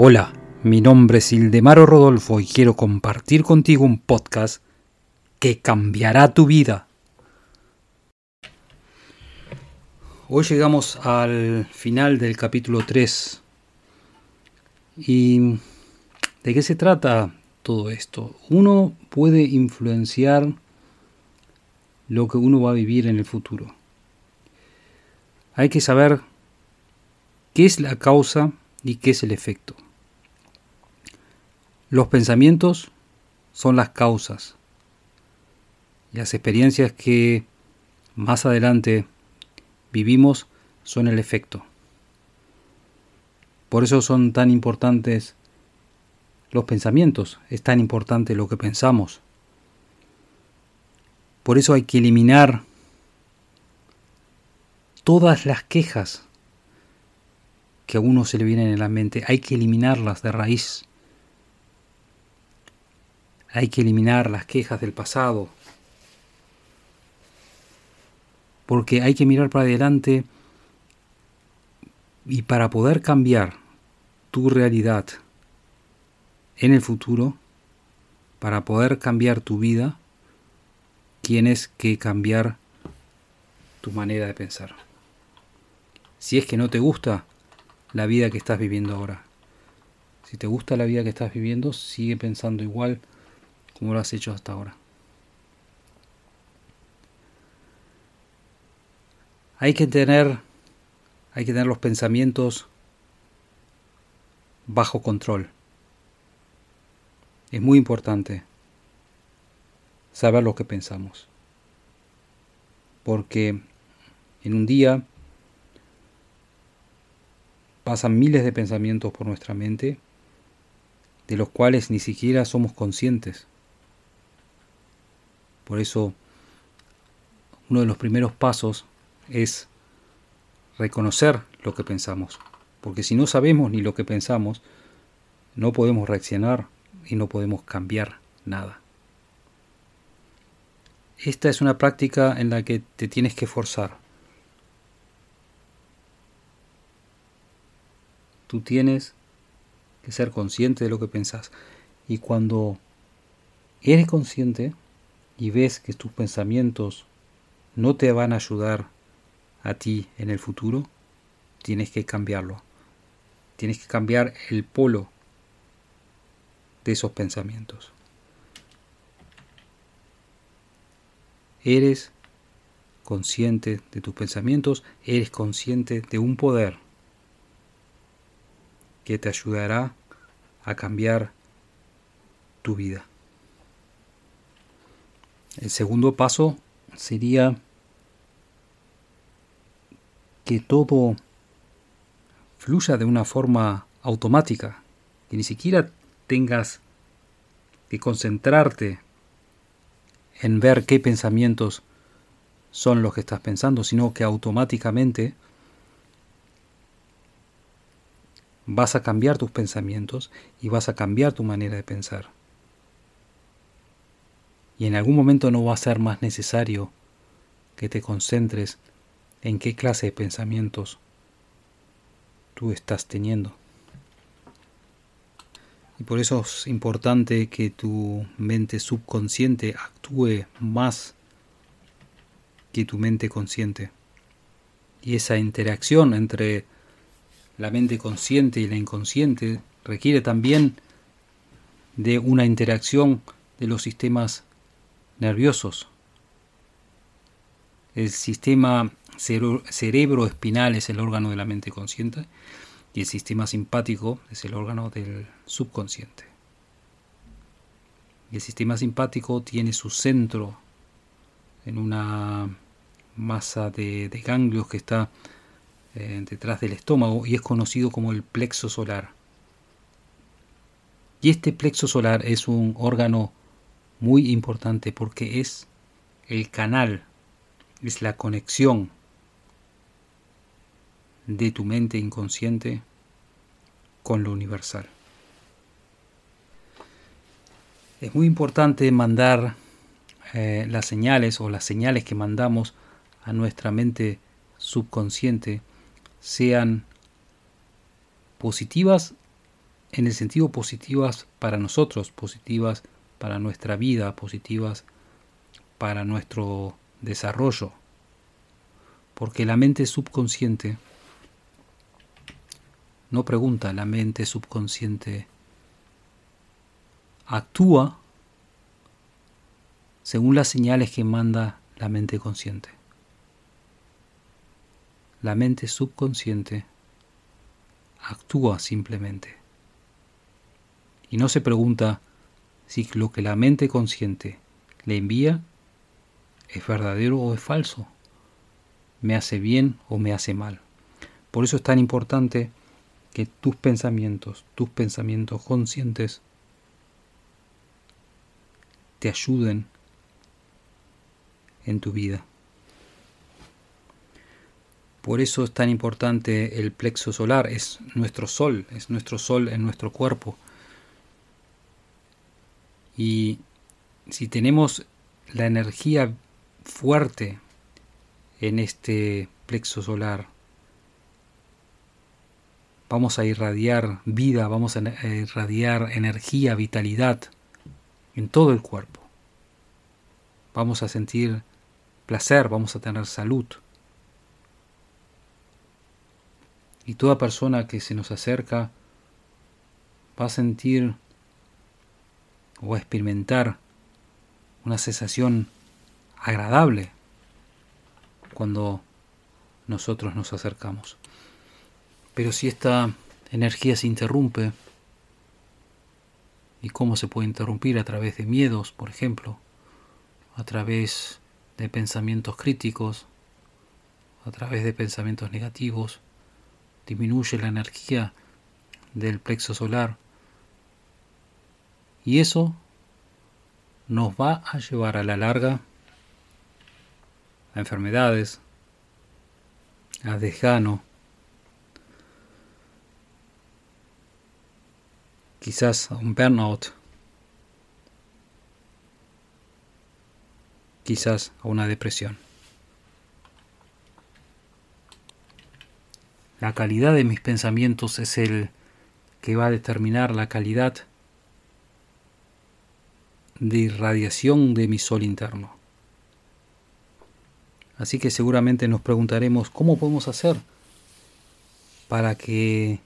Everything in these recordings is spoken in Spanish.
Hola, mi nombre es Ildemaro Rodolfo y quiero compartir contigo un podcast que cambiará tu vida. Hoy llegamos al final del capítulo 3. ¿Y de qué se trata todo esto? Uno puede influenciar lo que uno va a vivir en el futuro. Hay que saber qué es la causa y qué es el efecto. Los pensamientos son las causas. Las experiencias que más adelante vivimos son el efecto. Por eso son tan importantes los pensamientos, es tan importante lo que pensamos. Por eso hay que eliminar todas las quejas que a uno se le vienen en la mente, hay que eliminarlas de raíz. Hay que eliminar las quejas del pasado. Porque hay que mirar para adelante y para poder cambiar tu realidad en el futuro, para poder cambiar tu vida, tienes que cambiar tu manera de pensar. Si es que no te gusta la vida que estás viviendo ahora. Si te gusta la vida que estás viviendo, sigue pensando igual como lo has hecho hasta ahora. Hay que tener hay que tener los pensamientos bajo control. Es muy importante saber lo que pensamos. Porque en un día pasan miles de pensamientos por nuestra mente, de los cuales ni siquiera somos conscientes. Por eso, uno de los primeros pasos es reconocer lo que pensamos, porque si no sabemos ni lo que pensamos, no podemos reaccionar y no podemos cambiar nada. Esta es una práctica en la que te tienes que forzar. Tú tienes que ser consciente de lo que pensás. Y cuando eres consciente, y ves que tus pensamientos no te van a ayudar a ti en el futuro, tienes que cambiarlo. Tienes que cambiar el polo de esos pensamientos. Eres consciente de tus pensamientos, eres consciente de un poder que te ayudará a cambiar tu vida. El segundo paso sería que todo fluya de una forma automática, que ni siquiera tengas que concentrarte en ver qué pensamientos son los que estás pensando, sino que automáticamente vas a cambiar tus pensamientos y vas a cambiar tu manera de pensar y en algún momento no va a ser más necesario que te concentres en qué clase de pensamientos tú estás teniendo. Y por eso es importante que tu mente subconsciente actúe más que tu mente consciente. Y esa interacción entre la mente consciente y la inconsciente requiere también de una interacción de los sistemas nerviosos. El sistema cerebroespinal es el órgano de la mente consciente y el sistema simpático es el órgano del subconsciente. El sistema simpático tiene su centro en una masa de, ganglios que está eh, detrás del estómago y es conocido como el plexo solar. Y este plexo solar es un órgano muy importante porque es el canal, es la conexión de tu mente inconsciente con lo universal. Es muy importante mandar eh, las señales o las señales que mandamos a nuestra mente subconsciente sean positivas en el sentido positivas para nosotros, positivas nuestra vida, positivas para nuestro desarrollo. Porque la mente subconsciente no pregunta, la mente subconsciente actúa según las señales que manda la mente consciente. La mente subconsciente actúa simplemente. Y no se pregunta si lo que la mente consciente le envía es verdadero o es falso, me hace bien o me hace mal. Por eso es tan importante que tus pensamientos, tus pensamientos conscientes, te ayuden en tu vida. Por eso es tan importante el plexo solar, es nuestro sol, es nuestro sol en nuestro cuerpo. Y si tenemos la energía fuerte en este plexo solar, vamos a irradiar vida, vamos a irradiar energía, vitalidad en todo el cuerpo. Vamos a sentir placer, vamos a tener salud. Y toda persona que se nos acerca va a sentir o a experimentar una sensación agradable cuando nosotros nos acercamos. Pero si esta energía se interrumpe, ¿y cómo se puede interrumpir? A través de miedos, por ejemplo, a través de pensamientos críticos, a través de pensamientos negativos, disminuye la energía del plexo solar. Y eso nos va a llevar a la larga a enfermedades, a desgano, quizás a un burnout, quizás a una depresión. La calidad de mis pensamientos es el que va a determinar la calidad de irradiación de mi sol interno. Así que seguramente nos preguntaremos cómo podemos hacer para que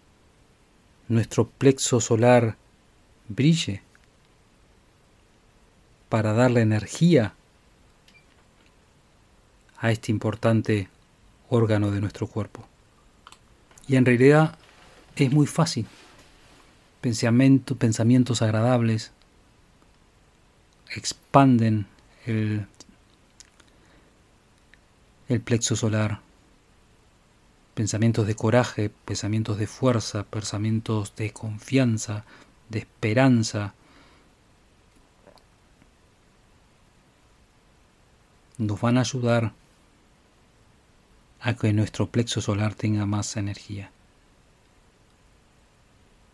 nuestro plexo solar brille, para darle energía a este importante órgano de nuestro cuerpo. Y en realidad es muy fácil. Pensamiento, pensamientos agradables expanden el, plexo solar. Pensamientos de coraje, pensamientos de fuerza, pensamientos de confianza, de esperanza, nos van a ayudar a que nuestro plexo solar tenga más energía.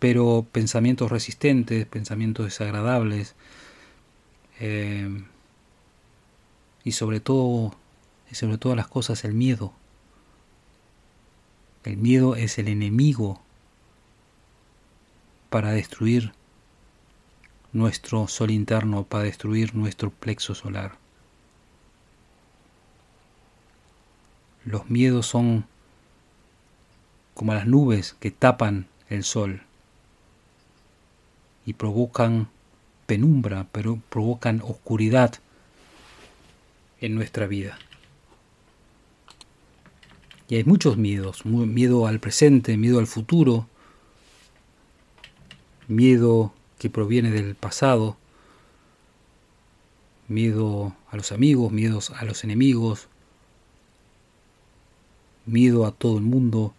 Pero pensamientos resistentes, pensamientos desagradables, eh, y sobre todo, y sobre todas las cosas, el miedo. El miedo es el enemigo para destruir nuestro sol interno, para destruir nuestro plexo solar. Los miedos son como las nubes que tapan el sol y provocan penumbra, pero provocan oscuridad en nuestra vida. Y hay muchos miedos, miedo al presente, miedo al futuro, miedo que proviene del pasado, miedo a los amigos, miedos a los enemigos, miedo a todo el mundo.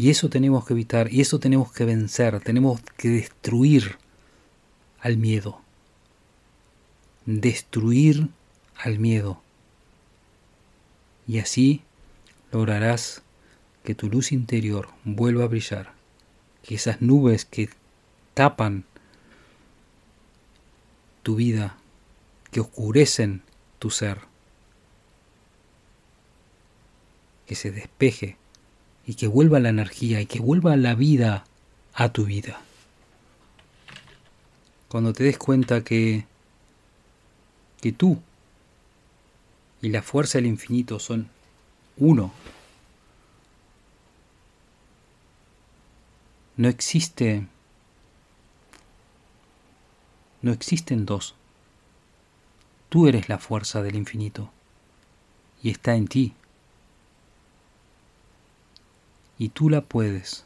Y eso tenemos que evitar, y eso tenemos que vencer, tenemos que destruir al miedo. Destruir al miedo. Y así lograrás que tu luz interior vuelva a brillar, que esas nubes que tapan tu vida, que oscurecen tu ser, que se despeje y que vuelva la energía y que vuelva la vida a tu vida. Cuando te des cuenta que que tú y la fuerza del infinito son uno. No existe no existen dos. Tú eres la fuerza del infinito y está en ti. Y tú la puedes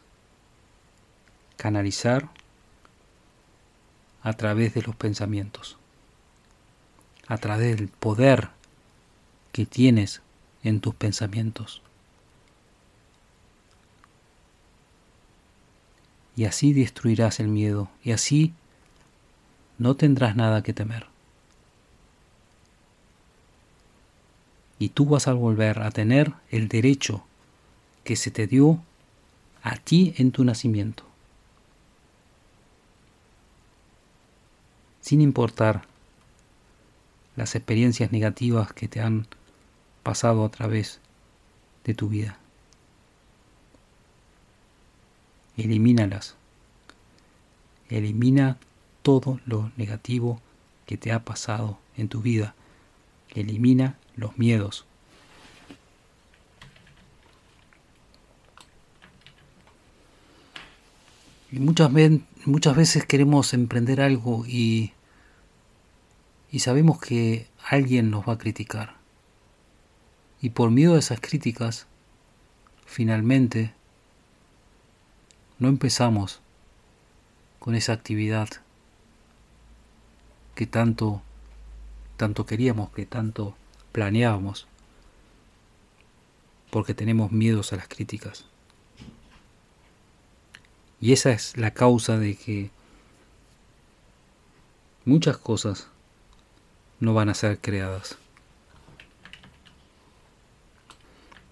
canalizar a través de los pensamientos, a través del poder que tienes en tus pensamientos. Y así destruirás el miedo y así no tendrás nada que temer. Y tú vas a volver a tener el derecho que se te dio a ti en tu nacimiento. Sin importar las experiencias negativas que te han pasado a través de tu vida. Elimínalas. Elimina todo lo negativo que te ha pasado en tu vida. Elimina los miedos. Muchas, muchas veces queremos emprender algo y, y sabemos que alguien nos va a criticar. Y por miedo a esas críticas, finalmente, no empezamos con esa actividad que tanto, tanto queríamos, que tanto planeábamos, porque tenemos miedos a las críticas. Y esa es la causa de que muchas cosas no van a ser creadas.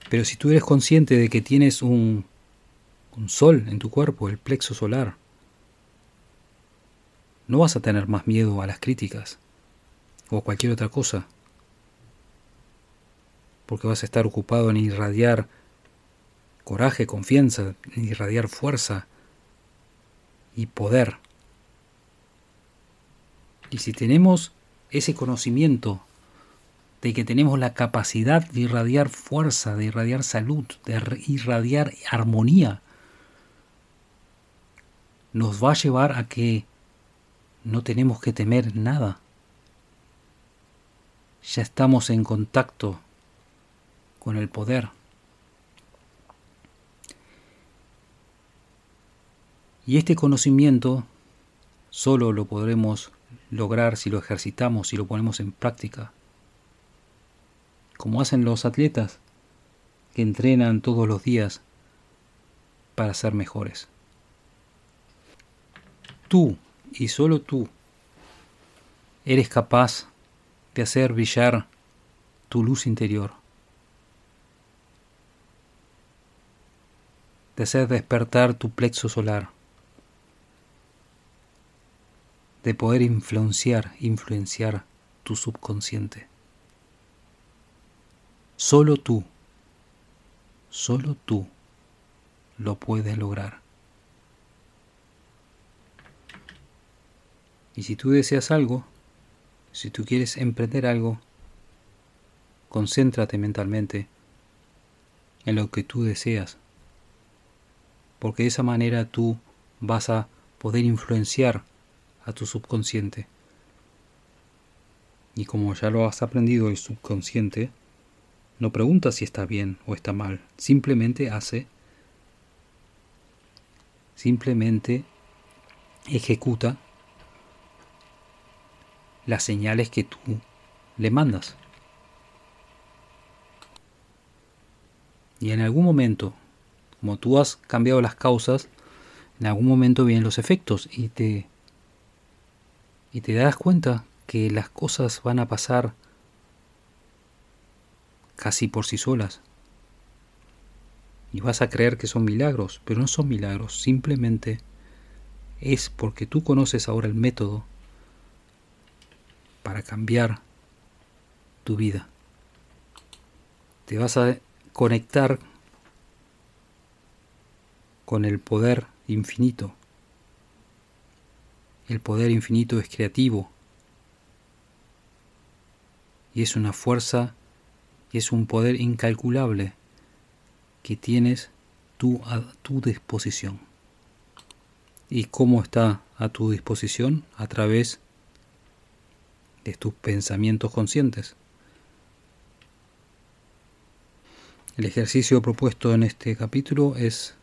Pero si tú eres consciente de que tienes un, un sol en tu cuerpo, el plexo solar, no vas a tener más miedo a las críticas o a cualquier otra cosa, porque vas a estar ocupado en irradiar coraje, confianza, en irradiar fuerza y poder. Y si tenemos ese conocimiento de que tenemos la capacidad de irradiar fuerza, de irradiar salud, de irradiar armonía, nos va a llevar a que no tenemos que temer nada. Ya estamos en contacto con el poder. Y este conocimiento solo lo podremos lograr si lo ejercitamos, si lo ponemos en práctica. Como hacen los atletas que entrenan todos los días para ser mejores. Tú y solo tú eres capaz de hacer brillar tu luz interior, de hacer despertar tu plexo solar, de poder influenciar, influenciar tu subconsciente. Solo tú, solo tú lo puedes lograr. Y si tú deseas algo, si tú quieres emprender algo, concéntrate mentalmente en lo que tú deseas, porque de esa manera tú vas a poder influenciar a tu subconsciente. Y como ya lo has aprendido el subconsciente, no pregunta si está bien o está mal, simplemente hace, simplemente ejecuta las señales que tú le mandas. Y en algún momento, como tú has cambiado las causas, en algún momento vienen los efectos y te y te das cuenta que las cosas van a pasar casi por sí solas. Y vas a creer que son milagros, pero no son milagros, simplemente es porque tú conoces ahora el método para cambiar tu vida. Te vas a conectar con el poder infinito. El poder infinito es creativo y es una fuerza y es un poder incalculable que tienes tú a tu disposición. ¿Y cómo está a tu disposición? A través de tus pensamientos conscientes. El ejercicio propuesto en este capítulo es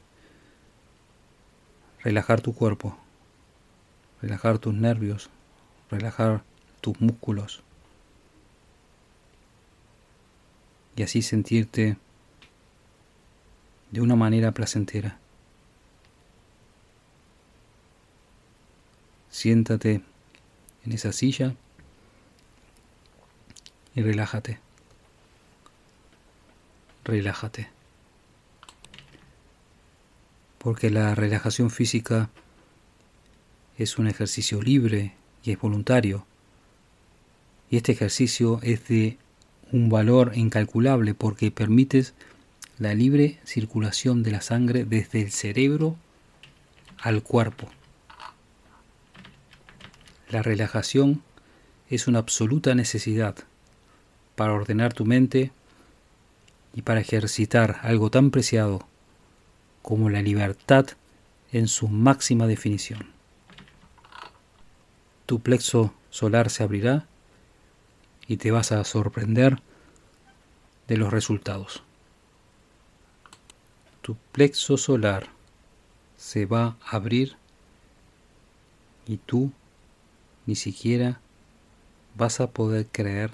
relajar tu cuerpo, relajar tus nervios, relajar tus músculos y así sentirte de una manera placentera. Siéntate en esa silla y relájate. Relájate. Porque la relajación física es un ejercicio libre y es voluntario. Y este ejercicio es de un valor incalculable porque permites la libre circulación de la sangre desde el cerebro al cuerpo. La relajación es una absoluta necesidad para ordenar tu mente y para ejercitar algo tan preciado como la libertad en su máxima definición. Tu plexo solar se abrirá y te vas a sorprender de los resultados tu plexo solar se va a abrir y tú ni siquiera vas a poder creer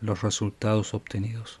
los resultados obtenidos.